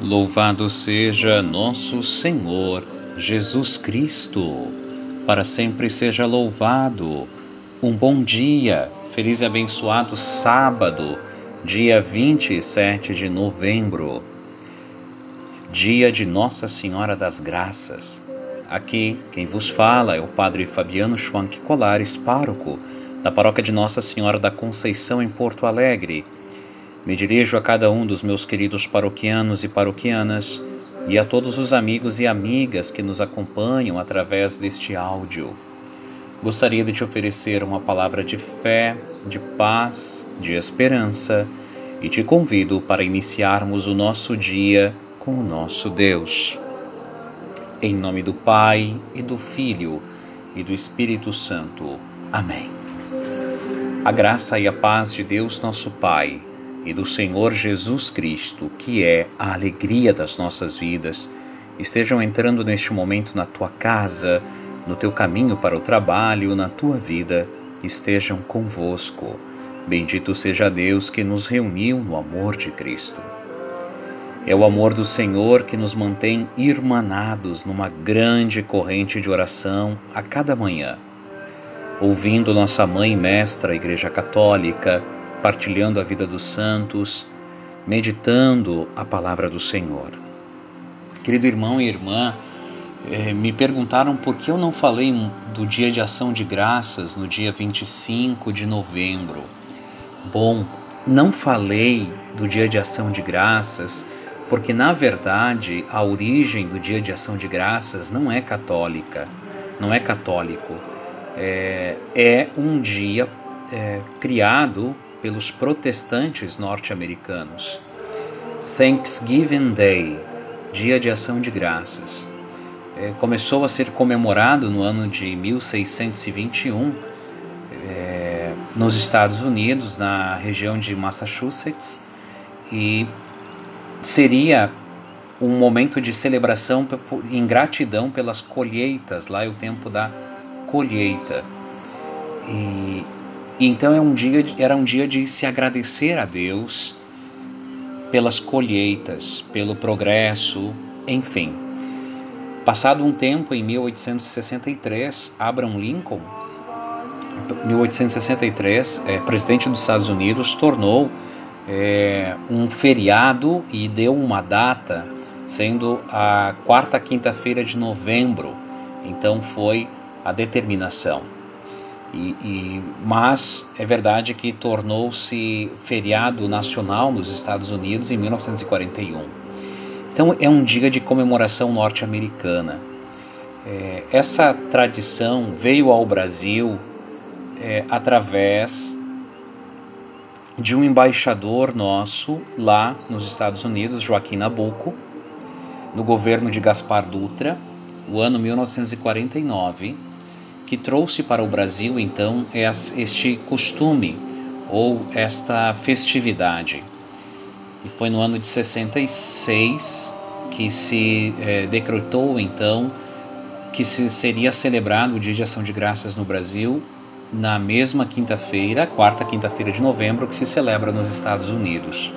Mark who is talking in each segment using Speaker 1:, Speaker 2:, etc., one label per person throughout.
Speaker 1: Louvado seja nosso Senhor Jesus Cristo, para sempre seja louvado. Um bom dia, feliz e abençoado sábado, dia 27 de novembro, dia de Nossa Senhora das Graças. Aqui quem vos fala é o Padre Fabiano Schwank Colares, pároco da paróquia de Nossa Senhora da Conceição em Porto Alegre me dirijo a cada um dos meus queridos paroquianos e paroquianas e a todos os amigos e amigas que nos acompanham através deste áudio. Gostaria de te oferecer uma palavra de fé, de paz, de esperança e te convido para iniciarmos o nosso dia com o nosso Deus. Em nome do Pai e do Filho e do Espírito Santo. Amém. A graça e a paz de Deus, nosso Pai e do Senhor Jesus Cristo, que é a alegria das nossas vidas, estejam entrando neste momento na tua casa, no teu caminho para o trabalho, na tua vida, estejam convosco. Bendito seja Deus que nos reuniu no amor de Cristo. É o amor do Senhor que nos mantém irmanados numa grande corrente de oração a cada manhã. Ouvindo nossa mãe mestra, a Igreja Católica, partilhando a vida dos santos, meditando a palavra do Senhor. Querido irmão e irmã, eh, me perguntaram por que eu não falei do Dia de Ação de Graças no dia 25 de novembro. Bom, não falei do Dia de Ação de Graças porque, na verdade, a origem do Dia de Ação de Graças não é católica, não é católico. É, é um dia é, criado pelos protestantes norte-americanos. Thanksgiving Day, Dia de Ação de Graças, é, começou a ser comemorado no ano de 1621 é, nos Estados Unidos, na região de Massachusetts, e seria um momento de celebração em gratidão pelas colheitas, lá é o tempo da colheita. E então é um dia, era um dia de se agradecer a Deus pelas colheitas, pelo progresso, enfim. Passado um tempo, em 1863, Abraham Lincoln, 1863, é, presidente dos Estados Unidos, tornou é, um feriado e deu uma data, sendo a quarta quinta-feira de novembro. Então foi a determinação. E, e, mas é verdade que tornou-se feriado nacional nos Estados Unidos em 1941. Então é um dia de comemoração norte-americana. É, essa tradição veio ao Brasil é, através de um embaixador nosso lá nos Estados Unidos, Joaquim Nabuco, no governo de Gaspar Dutra, o ano 1949 que trouxe para o Brasil então este costume ou esta festividade. E foi no ano de 66 que se é, decretou então que se seria celebrado o Dia de Ação de Graças no Brasil na mesma quinta-feira, quarta quinta-feira de novembro, que se celebra nos Estados Unidos.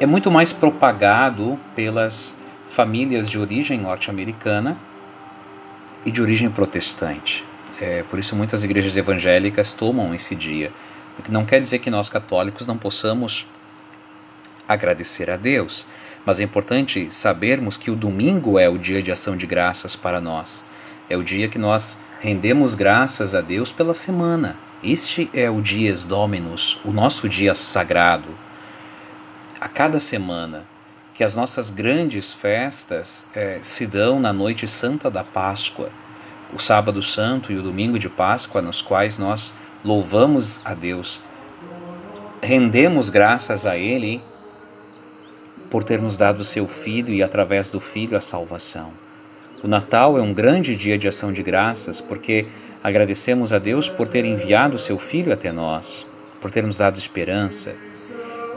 Speaker 1: É muito mais propagado pelas famílias de origem norte-americana e de origem protestante. É, por isso muitas igrejas evangélicas tomam esse dia. Não quer dizer que nós católicos não possamos agradecer a Deus, mas é importante sabermos que o domingo é o dia de ação de graças para nós. É o dia que nós rendemos graças a Deus pela semana. Este é o Dies Dominus, o nosso dia sagrado. A cada semana que as nossas grandes festas é, se dão na noite santa da Páscoa, o sábado santo e o domingo de Páscoa, nos quais nós louvamos a Deus, rendemos graças a Ele por ter nos dado o seu Filho e através do Filho a salvação. O Natal é um grande dia de ação de graças porque agradecemos a Deus por ter enviado o seu Filho até nós, por ter nos dado esperança,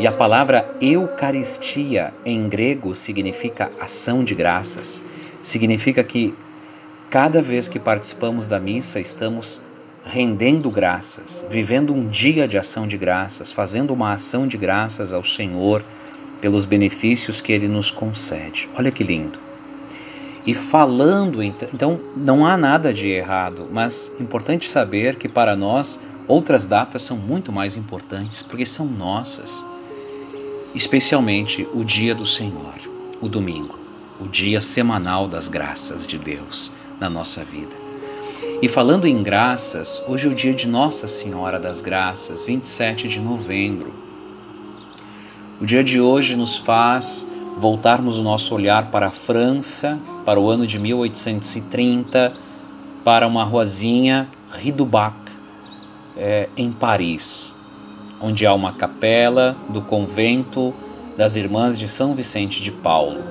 Speaker 1: e a palavra Eucaristia em grego significa ação de graças. Significa que cada vez que participamos da missa estamos rendendo graças, vivendo um dia de ação de graças, fazendo uma ação de graças ao Senhor pelos benefícios que Ele nos concede. Olha que lindo. E falando, então, não há nada de errado, mas importante saber que para nós outras datas são muito mais importantes, porque são nossas. Especialmente o dia do Senhor, o domingo, o dia semanal das graças de Deus na nossa vida. E falando em graças, hoje é o dia de Nossa Senhora das Graças, 27 de novembro. O dia de hoje nos faz voltarmos o nosso olhar para a França, para o ano de 1830, para uma ruazinha Rue du Bac, é, em Paris, onde há uma capela do convento das Irmãs de São Vicente de Paulo.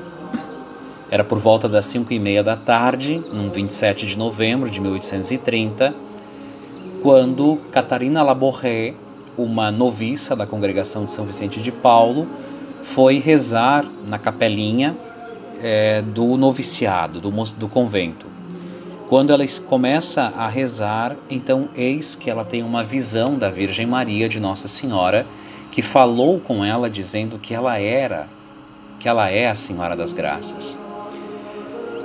Speaker 1: Era por volta das 5 e meia da tarde, num 27 de novembro de 1830, quando Catarina Laborré, uma noviça da congregação de São Vicente de Paulo, foi rezar na capelinha é, do noviciado, do, do convento. Quando ela começa a rezar, então eis que ela tem uma visão da Virgem Maria de Nossa Senhora, que falou com ela dizendo que ela era, que ela é a Senhora das Graças.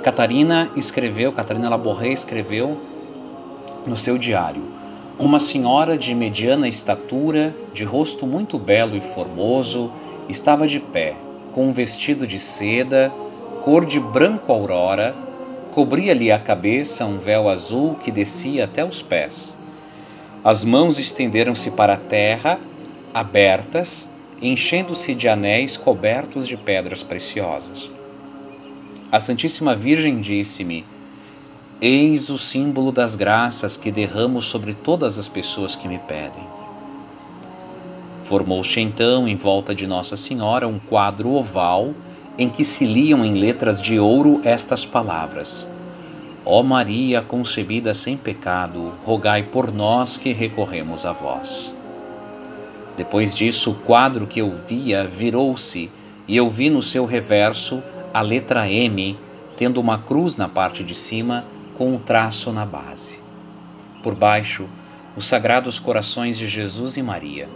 Speaker 1: Catarina escreveu, Catarina Laborré escreveu no seu diário: Uma senhora de mediana estatura, de rosto muito belo e formoso, estava de pé, com um vestido de seda, cor de branco aurora, cobria-lhe a cabeça um véu azul que descia até os pés. As mãos estenderam-se para a terra, abertas, enchendo-se de anéis cobertos de pedras preciosas. A Santíssima Virgem disse-me: Eis o símbolo das graças que derramo sobre todas as pessoas que me pedem. Formou-se então, em volta de Nossa Senhora, um quadro oval em que se liam em letras de ouro estas palavras: Ó Maria concebida sem pecado, rogai por nós que recorremos a vós. Depois disso, o quadro que eu via virou-se e eu vi no seu reverso a letra M tendo uma cruz na parte de cima com um traço na base. Por baixo, os sagrados corações de Jesus e Maria.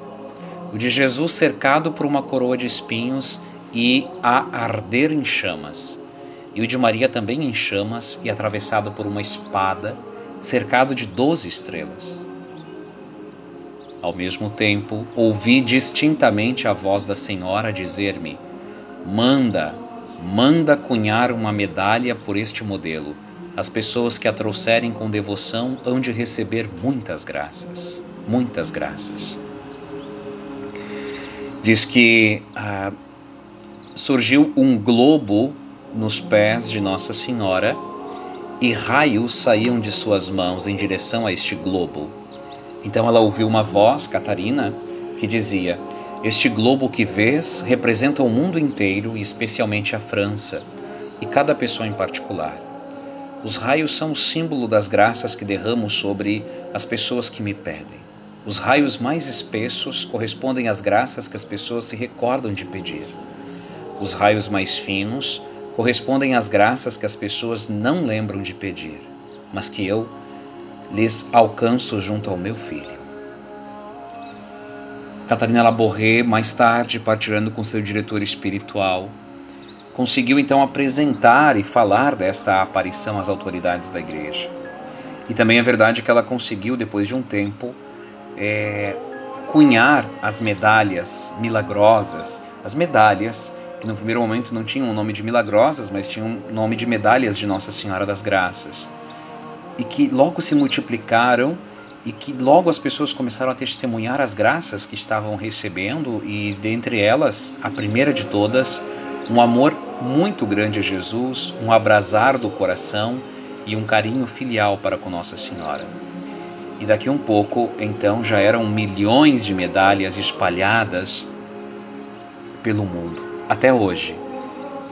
Speaker 1: O de Jesus cercado por uma coroa de espinhos e a arder em chamas. E o de Maria também em chamas e atravessado por uma espada, cercado de doze estrelas. Ao mesmo tempo, ouvi distintamente a voz da Senhora dizer-me: Manda, manda cunhar uma medalha por este modelo. As pessoas que a trouxerem com devoção hão de receber muitas graças, muitas graças. Diz que ah, surgiu um globo nos pés de Nossa Senhora e raios saíam de suas mãos em direção a este globo. Então ela ouviu uma voz, Catarina, que dizia: este globo que vês representa o mundo inteiro e especialmente a França, e cada pessoa em particular. Os raios são o símbolo das graças que derramo sobre as pessoas que me pedem. Os raios mais espessos correspondem às graças que as pessoas se recordam de pedir. Os raios mais finos correspondem às graças que as pessoas não lembram de pedir, mas que eu lhes alcanço junto ao meu filho. Catarina Laborré, mais tarde, partilhando com seu diretor espiritual, conseguiu então apresentar e falar desta aparição às autoridades da igreja. E também é verdade que ela conseguiu, depois de um tempo, é, cunhar as medalhas milagrosas, as medalhas que no primeiro momento não tinham o nome de milagrosas, mas tinham o nome de medalhas de Nossa Senhora das Graças, e que logo se multiplicaram e que logo as pessoas começaram a testemunhar as graças que estavam recebendo e dentre elas, a primeira de todas, um amor muito grande a Jesus, um abrasar do coração e um carinho filial para com Nossa Senhora. E daqui um pouco, então, já eram milhões de medalhas espalhadas pelo mundo, até hoje.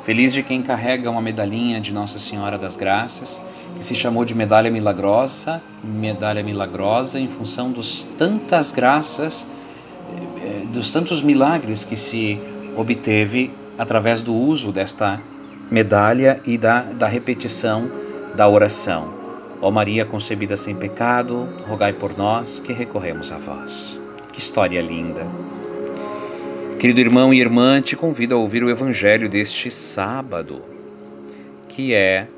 Speaker 1: Feliz de quem carrega uma medalhinha de Nossa Senhora das Graças, que se chamou de medalha milagrosa, medalha milagrosa em função dos tantas graças, eh, dos tantos milagres que se obteve através do uso desta medalha e da, da repetição da oração. Ó Maria concebida sem pecado, rogai por nós que recorremos a vós. Que história linda! Querido irmão e irmã, te convido a ouvir o evangelho deste sábado, que é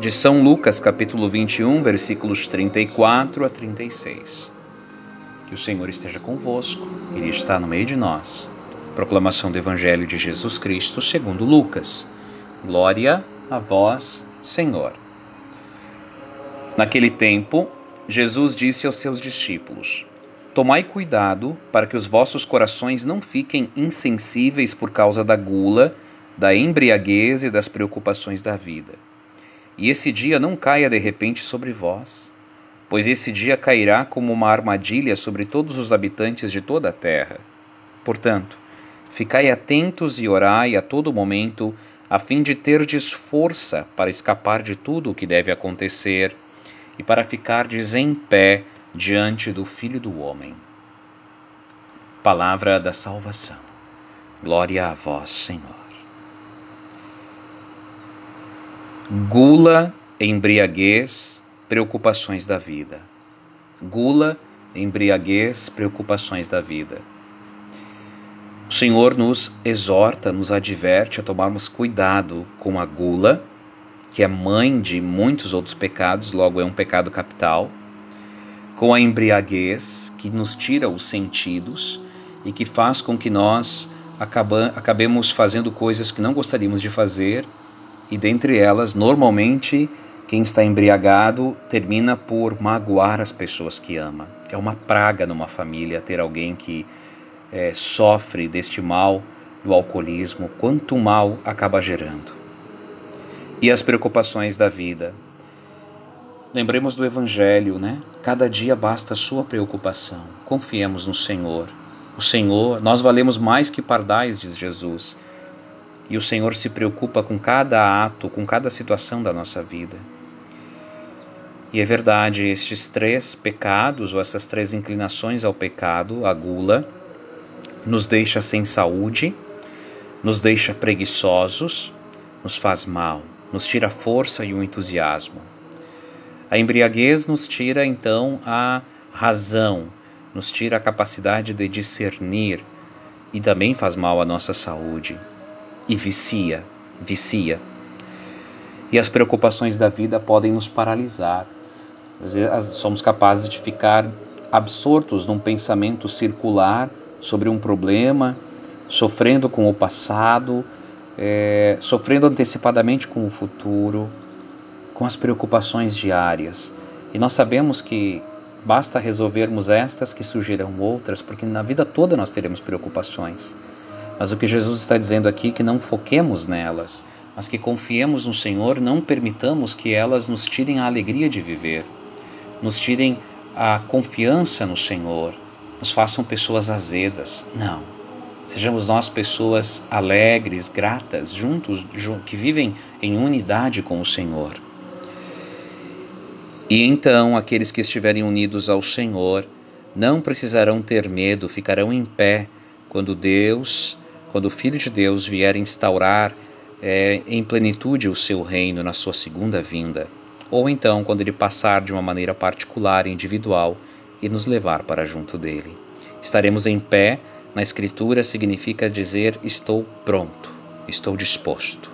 Speaker 1: de São Lucas, capítulo 21, versículos 34 a 36. Que o Senhor esteja convosco, Ele está no meio de nós. Proclamação do Evangelho de Jesus Cristo segundo Lucas. Glória a vós, Senhor. Naquele tempo, Jesus disse aos seus discípulos: Tomai cuidado para que os vossos corações não fiquem insensíveis por causa da gula, da embriaguez e das preocupações da vida. E esse dia não caia de repente sobre vós, pois esse dia cairá como uma armadilha sobre todos os habitantes de toda a terra. Portanto, ficai atentos e orai a todo momento a fim de terdes força para escapar de tudo o que deve acontecer e para ficardes em pé diante do Filho do Homem. Palavra da salvação. Glória a vós, Senhor. Gula, embriaguez, preocupações da vida. Gula, embriaguez, preocupações da vida. O Senhor nos exorta, nos adverte a tomarmos cuidado com a gula, que é mãe de muitos outros pecados, logo é um pecado capital, com a embriaguez, que nos tira os sentidos e que faz com que nós acabemos fazendo coisas que não gostaríamos de fazer, e dentre elas, normalmente, quem está embriagado termina por magoar as pessoas que ama. É uma praga numa família ter alguém que é, sofre deste mal do alcoolismo, quanto mal acaba gerando. E as preocupações da vida. Lembremos do Evangelho, né? Cada dia basta a sua preocupação. Confiemos no Senhor. O Senhor, nós valemos mais que pardais, diz Jesus. E o Senhor se preocupa com cada ato, com cada situação da nossa vida. E é verdade, estes três pecados, ou essas três inclinações ao pecado, a gula, nos deixa sem saúde, nos deixa preguiçosos, nos faz mal, nos tira a força e o entusiasmo. A embriaguez nos tira então a razão, nos tira a capacidade de discernir e também faz mal à nossa saúde. E vicia, vicia. E as preocupações da vida podem nos paralisar. Somos capazes de ficar absortos num pensamento circular sobre um problema, sofrendo com o passado, é, sofrendo antecipadamente com o futuro, com as preocupações diárias. E nós sabemos que basta resolvermos estas que surgirão outras, porque na vida toda nós teremos preocupações. Mas o que Jesus está dizendo aqui é que não foquemos nelas, mas que confiemos no Senhor, não permitamos que elas nos tirem a alegria de viver, nos tirem a confiança no Senhor, nos façam pessoas azedas. Não. Sejamos nós pessoas alegres, gratas, juntos, que vivem em unidade com o Senhor. E então aqueles que estiverem unidos ao Senhor não precisarão ter medo, ficarão em pé quando Deus, quando o Filho de Deus vier instaurar é, em plenitude o seu reino na sua segunda vinda, ou então quando ele passar de uma maneira particular individual e nos levar para junto dele. Estaremos em pé, na Escritura, significa dizer: Estou pronto, estou disposto.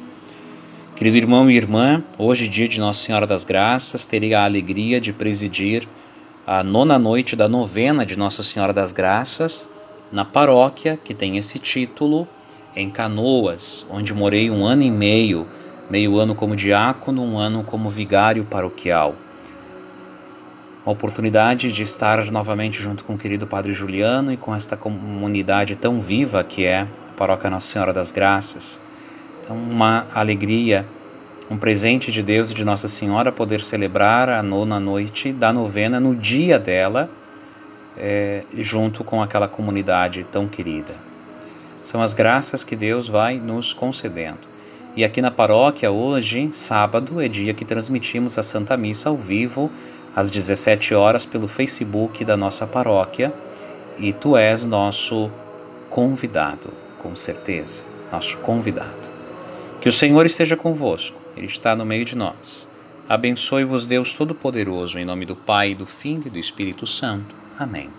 Speaker 1: Querido irmão e irmã, hoje, dia de Nossa Senhora das Graças, terei a alegria de presidir a nona noite da novena de Nossa Senhora das Graças, na paróquia que tem esse título, em Canoas, onde morei um ano e meio, meio ano como diácono, um ano como vigário paroquial. A oportunidade de estar novamente junto com o querido Padre Juliano e com esta comunidade tão viva que é a Paróquia Nossa Senhora das Graças. Então, uma alegria, um presente de Deus e de Nossa Senhora poder celebrar a nona noite da novena no dia dela é, junto com aquela comunidade tão querida. São as graças que Deus vai nos concedendo. E aqui na paróquia, hoje, sábado, é dia que transmitimos a Santa Missa ao vivo, às 17 horas, pelo Facebook da nossa paróquia. E tu és nosso convidado, com certeza, nosso convidado. Que o Senhor esteja convosco, Ele está no meio de nós. Abençoe-vos, Deus Todo-Poderoso, em nome do Pai, do Filho e do Espírito Santo. Amém.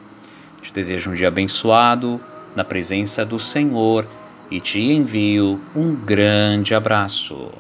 Speaker 1: Te desejo um dia abençoado na presença do Senhor e te envio um grande abraço.